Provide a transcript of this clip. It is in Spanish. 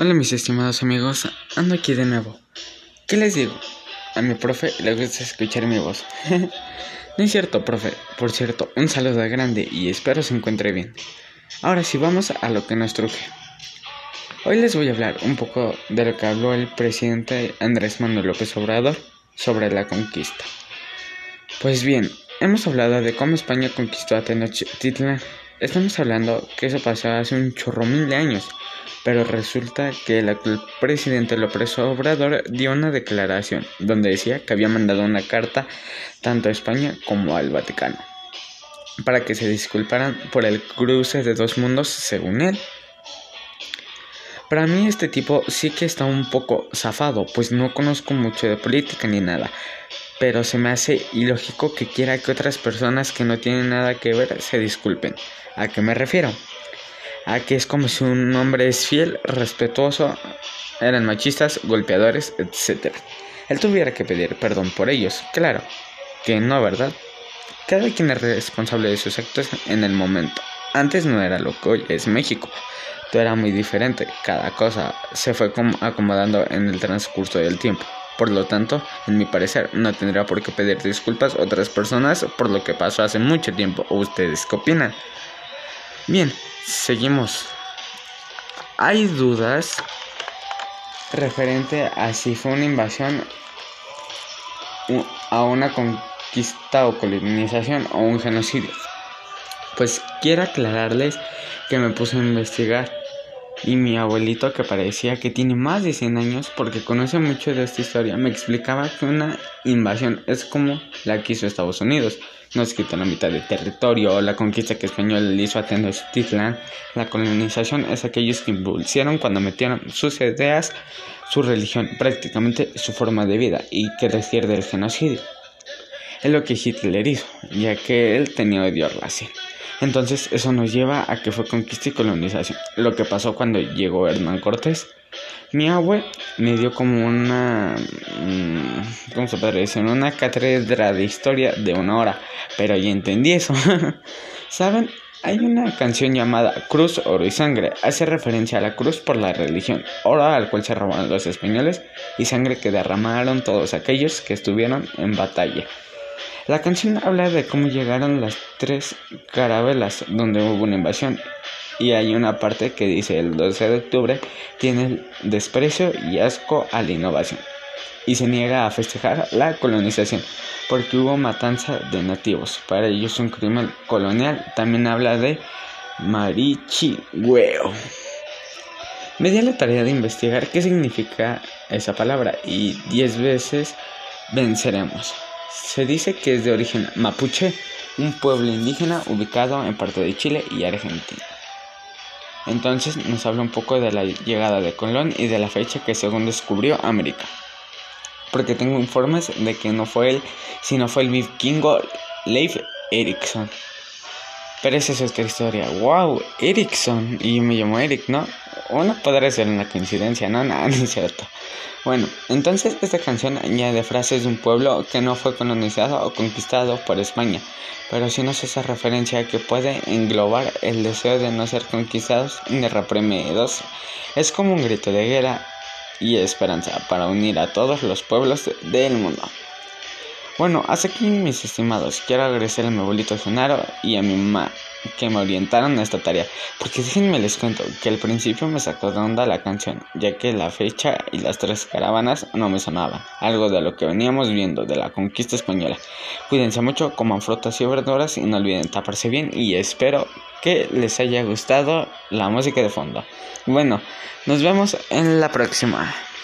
Hola mis estimados amigos, ando aquí de nuevo. ¿Qué les digo? A mi profe le gusta escuchar mi voz. no es cierto, profe. Por cierto, un saludo grande y espero se encuentre bien. Ahora sí, vamos a lo que nos truje. Hoy les voy a hablar un poco de lo que habló el presidente Andrés Manuel López Obrador sobre la conquista. Pues bien, hemos hablado de cómo España conquistó a Tenochtitlan. Estamos hablando que eso pasó hace un chorro mil de años pero resulta que el actual presidente López Obrador dio una declaración donde decía que había mandado una carta tanto a España como al Vaticano para que se disculparan por el cruce de dos mundos según él. Para mí este tipo sí que está un poco zafado, pues no conozco mucho de política ni nada, pero se me hace ilógico que quiera que otras personas que no tienen nada que ver se disculpen. ¿A qué me refiero? Aquí es como si un hombre es fiel, respetuoso, eran machistas, golpeadores, etc. Él tuviera que pedir perdón por ellos, claro, que no, ¿verdad? Cada quien es responsable de sus actos en el momento. Antes no era lo que hoy es México. Todo era muy diferente. Cada cosa se fue acomodando en el transcurso del tiempo. Por lo tanto, en mi parecer, no tendría por qué pedir disculpas a otras personas por lo que pasó hace mucho tiempo. ¿O ustedes qué opinan? Bien, seguimos. Hay dudas referente a si fue una invasión a una conquista o colonización o un genocidio. Pues quiero aclararles que me puse a investigar y mi abuelito que parecía que tiene más de 100 años porque conoce mucho de esta historia me explicaba que una invasión es como la que hizo Estados Unidos nos quitó la mitad de territorio, la conquista que Español le hizo a Tenochtitlan, la colonización es aquellos que impulsaron cuando metieron sus ideas, su religión, prácticamente su forma de vida y que refiere del genocidio. Es lo que Hitler hizo, ya que él tenía odio racial. Entonces eso nos lleva a que fue conquista y colonización. Lo que pasó cuando llegó Hernán Cortés. Mi abue me dio como una... Mm, ¿Cómo se puede? Una cátedra de historia de una hora. Pero ya entendí eso. ¿Saben? Hay una canción llamada Cruz, Oro y Sangre. Hace referencia a la cruz por la religión, oro al cual se robaron los españoles y sangre que derramaron todos aquellos que estuvieron en batalla. La canción habla de cómo llegaron las tres carabelas donde hubo una invasión y hay una parte que dice el 12 de octubre tiene desprecio y asco a la innovación y se niega a festejar la colonización porque hubo matanza de nativos. Para ellos un crimen colonial. También habla de marichigüeo. Me di la tarea de investigar qué significa esa palabra y 10 veces venceremos. Se dice que es de origen mapuche, un pueblo indígena ubicado en parte de Chile y Argentina. Entonces nos habla un poco de la llegada de Colón y de la fecha que según descubrió América. Porque tengo informes de que no fue él, sino fue el vikingo Leif Erikson. Pero esa es otra historia. ¡Wow! Erikson. Y me llamo Eric, ¿no? Uno podría ser una coincidencia, ¿no? Nada, no es cierto. Bueno, entonces esta canción añade frases de un pueblo que no fue colonizado o conquistado por España, pero sí nos hace referencia a que puede englobar el deseo de no ser conquistados ni reprimidos. Es como un grito de guerra y esperanza para unir a todos los pueblos del mundo. Bueno, hasta aquí mis estimados. Quiero agradecer a mi abuelito Genaro y a mi mamá que me orientaron a esta tarea. Porque déjenme les cuento que al principio me sacó de onda la canción, ya que la fecha y las tres caravanas no me sonaban. Algo de lo que veníamos viendo de la conquista española. Cuídense mucho, coman frutas y verduras y no olviden taparse bien y espero que les haya gustado la música de fondo. Bueno, nos vemos en la próxima.